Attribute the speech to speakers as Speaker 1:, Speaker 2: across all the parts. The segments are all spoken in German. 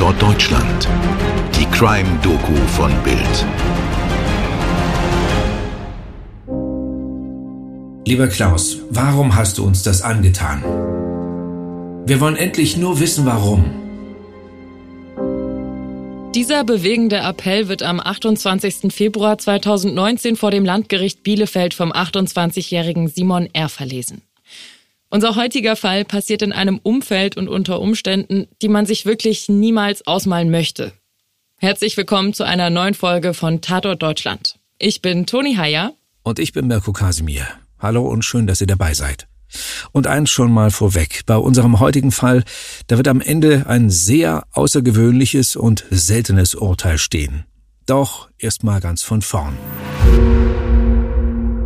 Speaker 1: Tatort Deutschland. Die Crime-Doku von Bild.
Speaker 2: Lieber Klaus, warum hast du uns das angetan? Wir wollen endlich nur wissen, warum.
Speaker 3: Dieser bewegende Appell wird am 28. Februar 2019 vor dem Landgericht Bielefeld vom 28-jährigen Simon R. verlesen. Unser heutiger Fall passiert in einem Umfeld und unter Umständen, die man sich wirklich niemals ausmalen möchte. Herzlich willkommen zu einer neuen Folge von Tatort Deutschland. Ich bin Toni Heyer.
Speaker 2: Und ich bin Mirko Kasimir. Hallo und schön, dass ihr dabei seid. Und eins schon mal vorweg. Bei unserem heutigen Fall, da wird am Ende ein sehr außergewöhnliches und seltenes Urteil stehen. Doch erst mal ganz von vorn.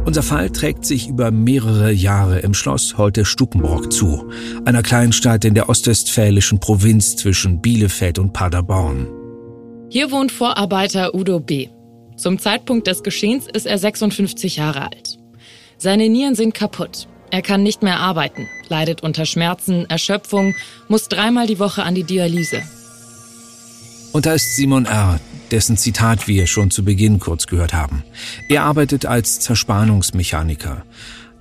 Speaker 2: Unser Fall trägt sich über mehrere Jahre im Schloss Holte Stukenbrock zu, einer Kleinstadt in der ostwestfälischen Provinz zwischen Bielefeld und Paderborn.
Speaker 3: Hier wohnt Vorarbeiter Udo B. Zum Zeitpunkt des Geschehens ist er 56 Jahre alt. Seine Nieren sind kaputt. Er kann nicht mehr arbeiten, leidet unter Schmerzen, Erschöpfung, muss dreimal die Woche an die Dialyse.
Speaker 2: Und da ist Simon R., dessen Zitat wir schon zu Beginn kurz gehört haben. Er arbeitet als Zerspannungsmechaniker.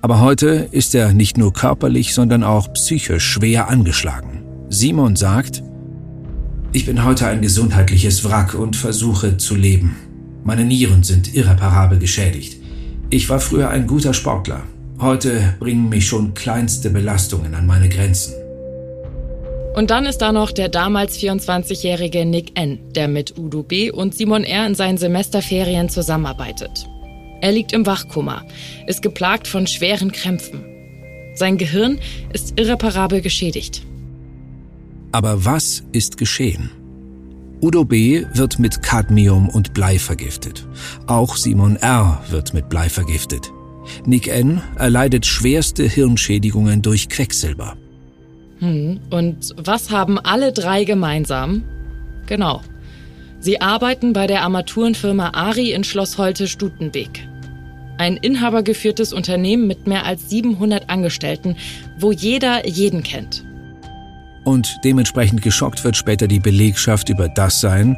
Speaker 2: Aber heute ist er nicht nur körperlich, sondern auch psychisch schwer angeschlagen. Simon sagt, ich bin heute ein gesundheitliches Wrack und versuche zu leben. Meine Nieren sind irreparabel geschädigt. Ich war früher ein guter Sportler. Heute bringen mich schon kleinste Belastungen an meine Grenzen.
Speaker 3: Und dann ist da noch der damals 24-jährige Nick N., der mit Udo B. und Simon R. in seinen Semesterferien zusammenarbeitet. Er liegt im Wachkoma, ist geplagt von schweren Krämpfen. Sein Gehirn ist irreparabel geschädigt.
Speaker 2: Aber was ist geschehen? Udo B. wird mit Cadmium und Blei vergiftet. Auch Simon R. wird mit Blei vergiftet. Nick N. erleidet schwerste Hirnschädigungen durch Quecksilber.
Speaker 3: Hm, und was haben alle drei gemeinsam? Genau. Sie arbeiten bei der Armaturenfirma Ari in Schloss Holte-Stutenbeek. Ein inhabergeführtes Unternehmen mit mehr als 700 Angestellten, wo jeder jeden kennt.
Speaker 2: Und dementsprechend geschockt wird später die Belegschaft über das sein,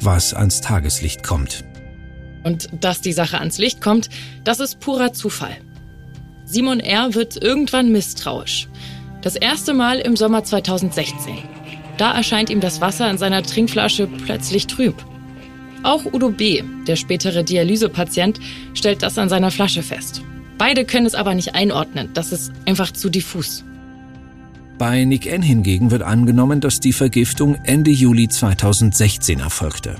Speaker 2: was ans Tageslicht kommt.
Speaker 3: Und dass die Sache ans Licht kommt, das ist purer Zufall. Simon R. wird irgendwann misstrauisch. Das erste Mal im Sommer 2016. Da erscheint ihm das Wasser in seiner Trinkflasche plötzlich trüb. Auch Udo B., der spätere Dialysepatient, stellt das an seiner Flasche fest. Beide können es aber nicht einordnen, das ist einfach zu diffus.
Speaker 2: Bei Nick N. hingegen wird angenommen, dass die Vergiftung Ende Juli 2016 erfolgte.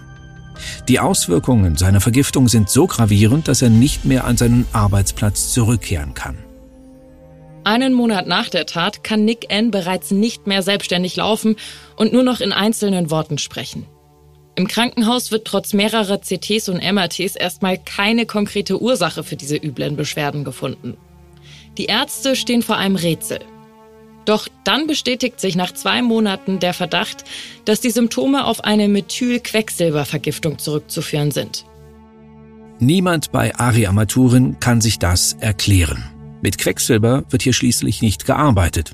Speaker 2: Die Auswirkungen seiner Vergiftung sind so gravierend, dass er nicht mehr an seinen Arbeitsplatz zurückkehren kann.
Speaker 3: Einen Monat nach der Tat kann Nick N. bereits nicht mehr selbstständig laufen und nur noch in einzelnen Worten sprechen. Im Krankenhaus wird trotz mehrerer CTs und MRTs erstmal keine konkrete Ursache für diese üblen Beschwerden gefunden. Die Ärzte stehen vor einem Rätsel. Doch dann bestätigt sich nach zwei Monaten der Verdacht, dass die Symptome auf eine Methylquecksilbervergiftung zurückzuführen sind.
Speaker 2: Niemand bei Ari-Armaturen kann sich das erklären. Mit Quecksilber wird hier schließlich nicht gearbeitet.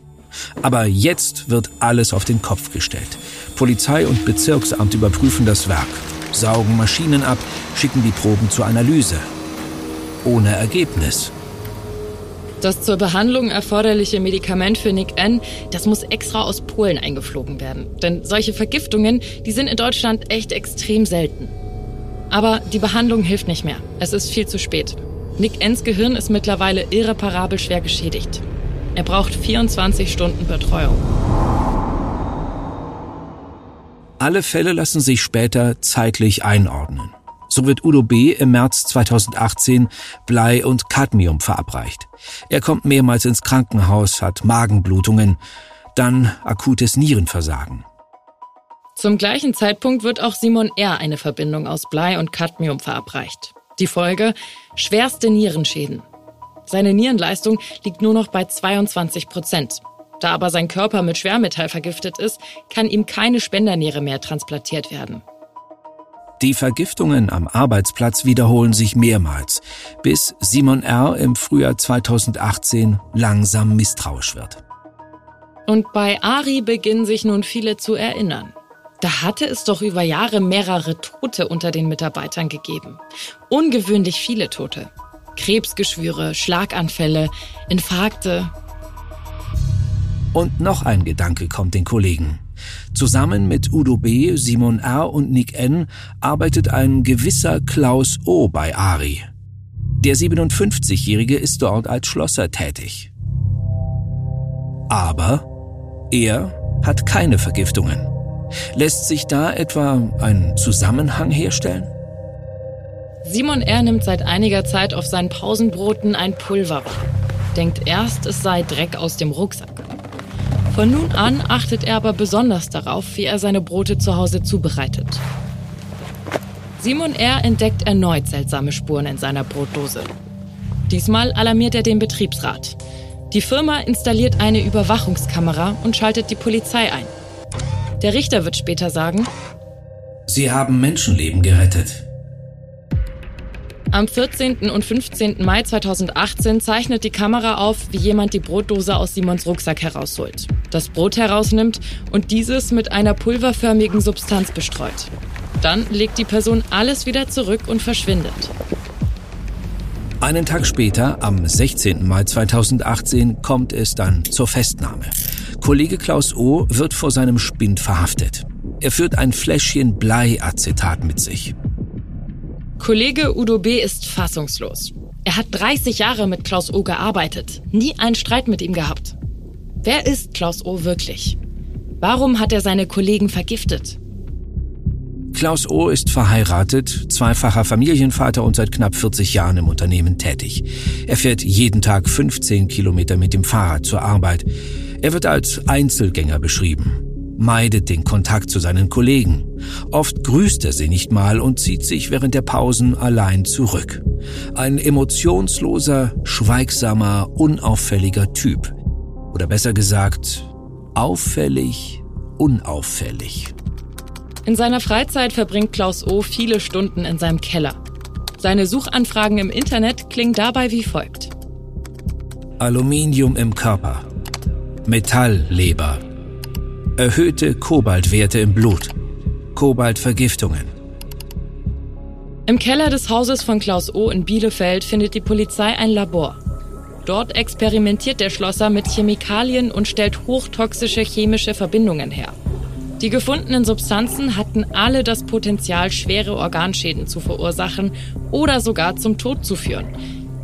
Speaker 2: Aber jetzt wird alles auf den Kopf gestellt. Polizei und Bezirksamt überprüfen das Werk, saugen Maschinen ab, schicken die Proben zur Analyse. Ohne Ergebnis.
Speaker 3: Das zur Behandlung erforderliche Medikament für Nick N., das muss extra aus Polen eingeflogen werden. Denn solche Vergiftungen, die sind in Deutschland echt extrem selten. Aber die Behandlung hilft nicht mehr. Es ist viel zu spät. Nick Ens Gehirn ist mittlerweile irreparabel schwer geschädigt. Er braucht 24 Stunden Betreuung.
Speaker 2: Alle Fälle lassen sich später zeitlich einordnen. So wird Udo B. im März 2018 Blei und Cadmium verabreicht. Er kommt mehrmals ins Krankenhaus, hat Magenblutungen, dann akutes Nierenversagen.
Speaker 3: Zum gleichen Zeitpunkt wird auch Simon R. eine Verbindung aus Blei und Cadmium verabreicht. Die Folge? Schwerste Nierenschäden. Seine Nierenleistung liegt nur noch bei 22 Prozent. Da aber sein Körper mit Schwermetall vergiftet ist, kann ihm keine Spenderniere mehr transplantiert werden.
Speaker 2: Die Vergiftungen am Arbeitsplatz wiederholen sich mehrmals, bis Simon R. im Frühjahr 2018 langsam misstrauisch wird.
Speaker 3: Und bei Ari beginnen sich nun viele zu erinnern. Da hatte es doch über Jahre mehrere Tote unter den Mitarbeitern gegeben. Ungewöhnlich viele Tote. Krebsgeschwüre, Schlaganfälle, Infarkte.
Speaker 2: Und noch ein Gedanke kommt den Kollegen. Zusammen mit Udo B., Simon R. und Nick N. arbeitet ein gewisser Klaus O. bei Ari. Der 57-Jährige ist dort als Schlosser tätig. Aber er hat keine Vergiftungen. Lässt sich da etwa ein Zusammenhang herstellen?
Speaker 3: Simon R. nimmt seit einiger Zeit auf seinen Pausenbroten ein Pulver. Denkt erst, es sei Dreck aus dem Rucksack. Von nun an achtet er aber besonders darauf, wie er seine Brote zu Hause zubereitet. Simon R. entdeckt erneut seltsame Spuren in seiner Brotdose. Diesmal alarmiert er den Betriebsrat. Die Firma installiert eine Überwachungskamera und schaltet die Polizei ein. Der Richter wird später sagen,
Speaker 2: Sie haben Menschenleben gerettet.
Speaker 3: Am 14. und 15. Mai 2018 zeichnet die Kamera auf, wie jemand die Brotdose aus Simons Rucksack herausholt, das Brot herausnimmt und dieses mit einer pulverförmigen Substanz bestreut. Dann legt die Person alles wieder zurück und verschwindet.
Speaker 2: Einen Tag später, am 16. Mai 2018, kommt es dann zur Festnahme. Kollege Klaus O. wird vor seinem Spind verhaftet. Er führt ein Fläschchen Bleiacetat mit sich.
Speaker 3: Kollege Udo B. ist fassungslos. Er hat 30 Jahre mit Klaus O. gearbeitet, nie einen Streit mit ihm gehabt. Wer ist Klaus O. wirklich? Warum hat er seine Kollegen vergiftet?
Speaker 2: Klaus O. ist verheiratet, zweifacher Familienvater und seit knapp 40 Jahren im Unternehmen tätig. Er fährt jeden Tag 15 Kilometer mit dem Fahrrad zur Arbeit. Er wird als Einzelgänger beschrieben meidet den Kontakt zu seinen Kollegen. Oft grüßt er sie nicht mal und zieht sich während der Pausen allein zurück. Ein emotionsloser, schweigsamer, unauffälliger Typ. Oder besser gesagt, auffällig, unauffällig.
Speaker 3: In seiner Freizeit verbringt Klaus O. viele Stunden in seinem Keller. Seine Suchanfragen im Internet klingen dabei wie folgt.
Speaker 2: Aluminium im Körper. Metallleber Erhöhte Kobaltwerte im Blut. Kobaltvergiftungen.
Speaker 3: Im Keller des Hauses von Klaus O. in Bielefeld findet die Polizei ein Labor. Dort experimentiert der Schlosser mit Chemikalien und stellt hochtoxische chemische Verbindungen her. Die gefundenen Substanzen hatten alle das Potenzial, schwere Organschäden zu verursachen oder sogar zum Tod zu führen.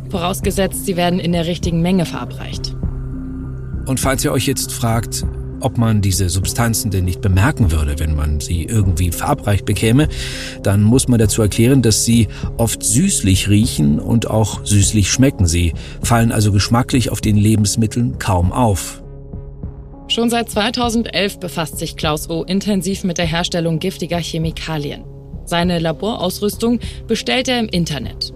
Speaker 3: Vorausgesetzt, sie werden in der richtigen Menge verabreicht.
Speaker 2: Und falls ihr euch jetzt fragt, ob man diese Substanzen denn nicht bemerken würde, wenn man sie irgendwie verabreicht bekäme, dann muss man dazu erklären, dass sie oft süßlich riechen und auch süßlich schmecken. Sie fallen also geschmacklich auf den Lebensmitteln kaum auf.
Speaker 3: Schon seit 2011 befasst sich Klaus O. intensiv mit der Herstellung giftiger Chemikalien. Seine Laborausrüstung bestellt er im Internet.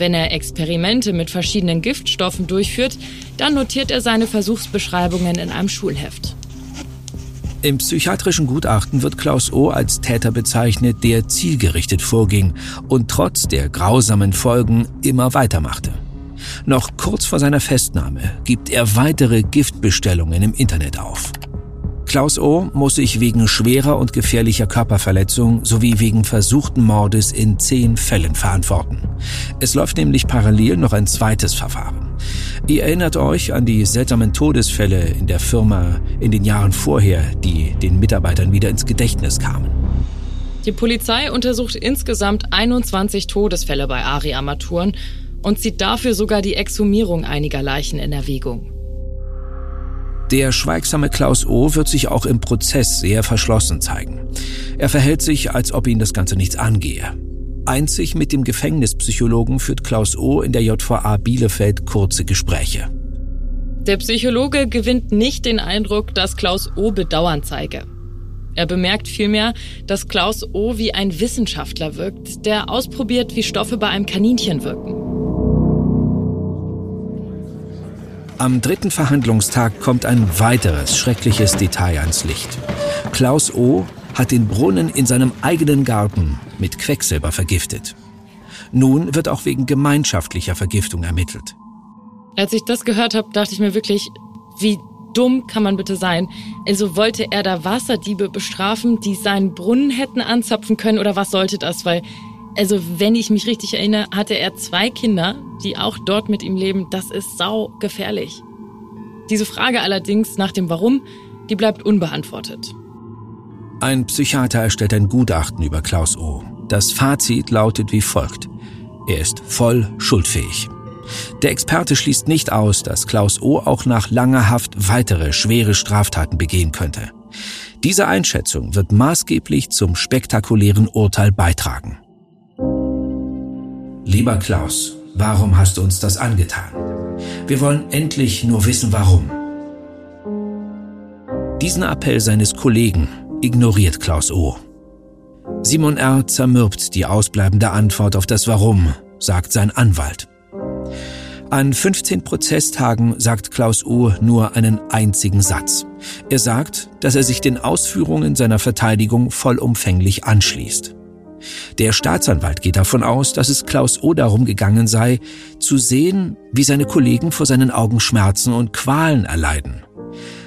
Speaker 3: Wenn er Experimente mit verschiedenen Giftstoffen durchführt, dann notiert er seine Versuchsbeschreibungen in einem Schulheft.
Speaker 2: Im psychiatrischen Gutachten wird Klaus O. als Täter bezeichnet, der zielgerichtet vorging und trotz der grausamen Folgen immer weitermachte. Noch kurz vor seiner Festnahme gibt er weitere Giftbestellungen im Internet auf. Klaus O. muss sich wegen schwerer und gefährlicher Körperverletzung sowie wegen versuchten Mordes in zehn Fällen verantworten. Es läuft nämlich parallel noch ein zweites Verfahren. Ihr erinnert euch an die seltsamen Todesfälle in der Firma in den Jahren vorher, die den Mitarbeitern wieder ins Gedächtnis kamen.
Speaker 3: Die Polizei untersucht insgesamt 21 Todesfälle bei Ari-Armaturen und zieht dafür sogar die Exhumierung einiger Leichen in Erwägung.
Speaker 2: Der schweigsame Klaus O. wird sich auch im Prozess sehr verschlossen zeigen. Er verhält sich, als ob ihn das Ganze nichts angehe. Einzig mit dem Gefängnispsychologen führt Klaus O. in der JVA Bielefeld kurze Gespräche.
Speaker 3: Der Psychologe gewinnt nicht den Eindruck, dass Klaus O. Bedauern zeige. Er bemerkt vielmehr, dass Klaus O. wie ein Wissenschaftler wirkt, der ausprobiert, wie Stoffe bei einem Kaninchen wirken.
Speaker 2: Am dritten Verhandlungstag kommt ein weiteres schreckliches Detail ans Licht. Klaus O. hat den Brunnen in seinem eigenen Garten mit Quecksilber vergiftet. Nun wird auch wegen gemeinschaftlicher Vergiftung ermittelt.
Speaker 3: Als ich das gehört habe, dachte ich mir wirklich, wie dumm kann man bitte sein? Also wollte er da Wasserdiebe bestrafen, die seinen Brunnen hätten anzapfen können oder was sollte das? Weil, also wenn ich mich richtig erinnere, hatte er zwei Kinder, die auch dort mit ihm leben. Das ist sau gefährlich. Diese Frage allerdings nach dem Warum, die bleibt unbeantwortet.
Speaker 2: Ein Psychiater erstellt ein Gutachten über Klaus O. Das Fazit lautet wie folgt. Er ist voll schuldfähig. Der Experte schließt nicht aus, dass Klaus O. auch nach langer Haft weitere schwere Straftaten begehen könnte. Diese Einschätzung wird maßgeblich zum spektakulären Urteil beitragen. Lieber Klaus, warum hast du uns das angetan? Wir wollen endlich nur wissen, warum. Diesen Appell seines Kollegen ignoriert Klaus O. Simon R. zermürbt die ausbleibende Antwort auf das Warum, sagt sein Anwalt. An 15 Prozesstagen sagt Klaus O. nur einen einzigen Satz. Er sagt, dass er sich den Ausführungen seiner Verteidigung vollumfänglich anschließt. Der Staatsanwalt geht davon aus, dass es Klaus O. darum gegangen sei, zu sehen, wie seine Kollegen vor seinen Augen Schmerzen und Qualen erleiden.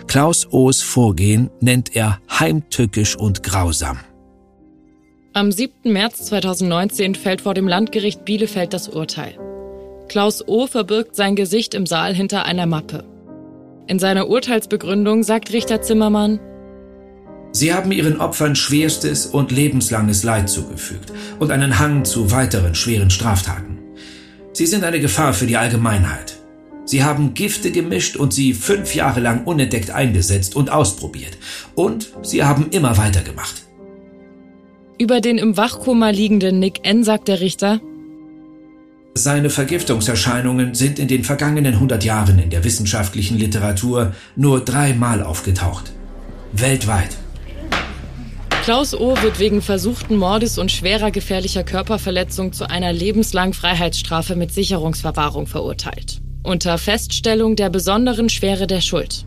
Speaker 2: Klaus O.'s Vorgehen nennt er heimtückisch und grausam.
Speaker 3: Am 7. März 2019 fällt vor dem Landgericht Bielefeld das Urteil. Klaus O. verbirgt sein Gesicht im Saal hinter einer Mappe. In seiner Urteilsbegründung sagt Richter Zimmermann,
Speaker 2: Sie haben Ihren Opfern schwerstes und lebenslanges Leid zugefügt und einen Hang zu weiteren schweren Straftaten. Sie sind eine Gefahr für die Allgemeinheit. Sie haben Gifte gemischt und sie fünf Jahre lang unentdeckt eingesetzt und ausprobiert. Und sie haben immer weitergemacht.
Speaker 3: Über den im Wachkoma liegenden Nick N. sagt der Richter,
Speaker 2: seine Vergiftungserscheinungen sind in den vergangenen 100 Jahren in der wissenschaftlichen Literatur nur dreimal aufgetaucht. Weltweit.
Speaker 3: Klaus O. wird wegen versuchten Mordes und schwerer gefährlicher Körperverletzung zu einer lebenslangen Freiheitsstrafe mit Sicherungsverwahrung verurteilt. Unter Feststellung der besonderen Schwere der Schuld.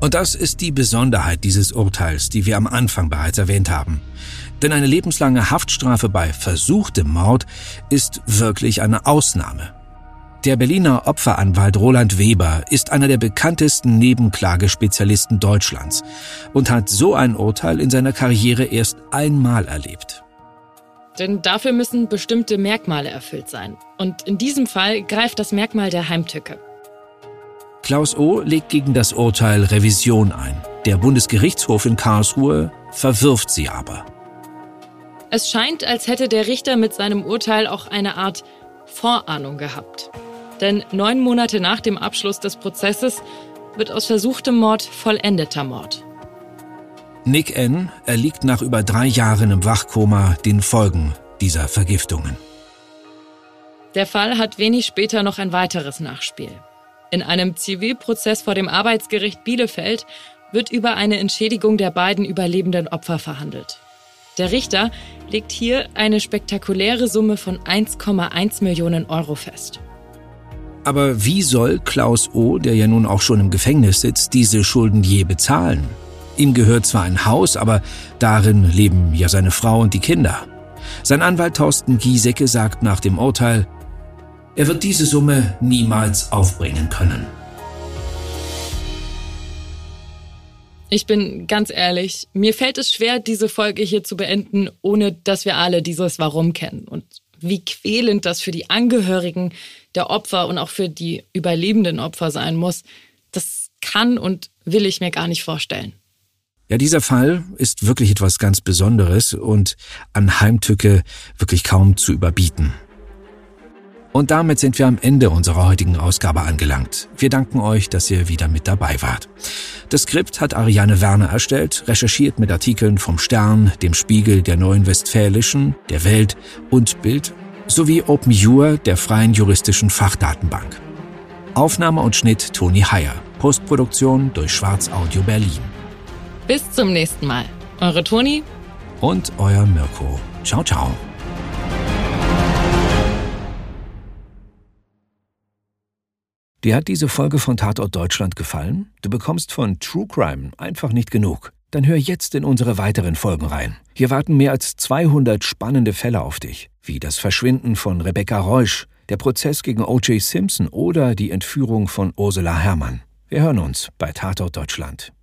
Speaker 2: Und das ist die Besonderheit dieses Urteils, die wir am Anfang bereits erwähnt haben. Denn eine lebenslange Haftstrafe bei versuchtem Mord ist wirklich eine Ausnahme. Der Berliner Opferanwalt Roland Weber ist einer der bekanntesten Nebenklagespezialisten Deutschlands und hat so ein Urteil in seiner Karriere erst einmal erlebt.
Speaker 3: Denn dafür müssen bestimmte Merkmale erfüllt sein. Und in diesem Fall greift das Merkmal der Heimtücke.
Speaker 2: Klaus O. legt gegen das Urteil Revision ein. Der Bundesgerichtshof in Karlsruhe verwirft sie aber.
Speaker 3: Es scheint, als hätte der Richter mit seinem Urteil auch eine Art Vorahnung gehabt. Denn neun Monate nach dem Abschluss des Prozesses wird aus versuchtem Mord vollendeter Mord.
Speaker 2: Nick N. erliegt nach über drei Jahren im Wachkoma den Folgen dieser Vergiftungen.
Speaker 3: Der Fall hat wenig später noch ein weiteres Nachspiel. In einem Zivilprozess vor dem Arbeitsgericht Bielefeld wird über eine Entschädigung der beiden überlebenden Opfer verhandelt. Der Richter legt hier eine spektakuläre Summe von 1,1 Millionen Euro fest.
Speaker 2: Aber wie soll Klaus O., der ja nun auch schon im Gefängnis sitzt, diese Schulden je bezahlen? Ihm gehört zwar ein Haus, aber darin leben ja seine Frau und die Kinder. Sein Anwalt Thorsten Giesecke sagt nach dem Urteil, er wird diese Summe niemals aufbringen können.
Speaker 3: Ich bin ganz ehrlich, mir fällt es schwer, diese Folge hier zu beenden, ohne dass wir alle dieses Warum kennen und wie quälend das für die Angehörigen der Opfer und auch für die überlebenden Opfer sein muss. Das kann und will ich mir gar nicht vorstellen.
Speaker 2: Ja, dieser Fall ist wirklich etwas ganz Besonderes und an Heimtücke wirklich kaum zu überbieten. Und damit sind wir am Ende unserer heutigen Ausgabe angelangt. Wir danken euch, dass ihr wieder mit dabei wart. Das Skript hat Ariane Werner erstellt, recherchiert mit Artikeln vom Stern, dem Spiegel, der Neuen Westfälischen, der Welt und Bild sowie OpenJur, der freien juristischen Fachdatenbank. Aufnahme und Schnitt Toni Heyer. Postproduktion durch Schwarz Audio Berlin.
Speaker 3: Bis zum nächsten Mal. Eure Toni
Speaker 2: und euer Mirko. Ciao, ciao. Dir hat diese Folge von Tatort Deutschland gefallen? Du bekommst von True Crime einfach nicht genug. Dann hör jetzt in unsere weiteren Folgen rein. Hier warten mehr als 200 spannende Fälle auf dich, wie das Verschwinden von Rebecca Reusch, der Prozess gegen O.J. Simpson oder die Entführung von Ursula Herrmann. Wir hören uns bei Tatort Deutschland.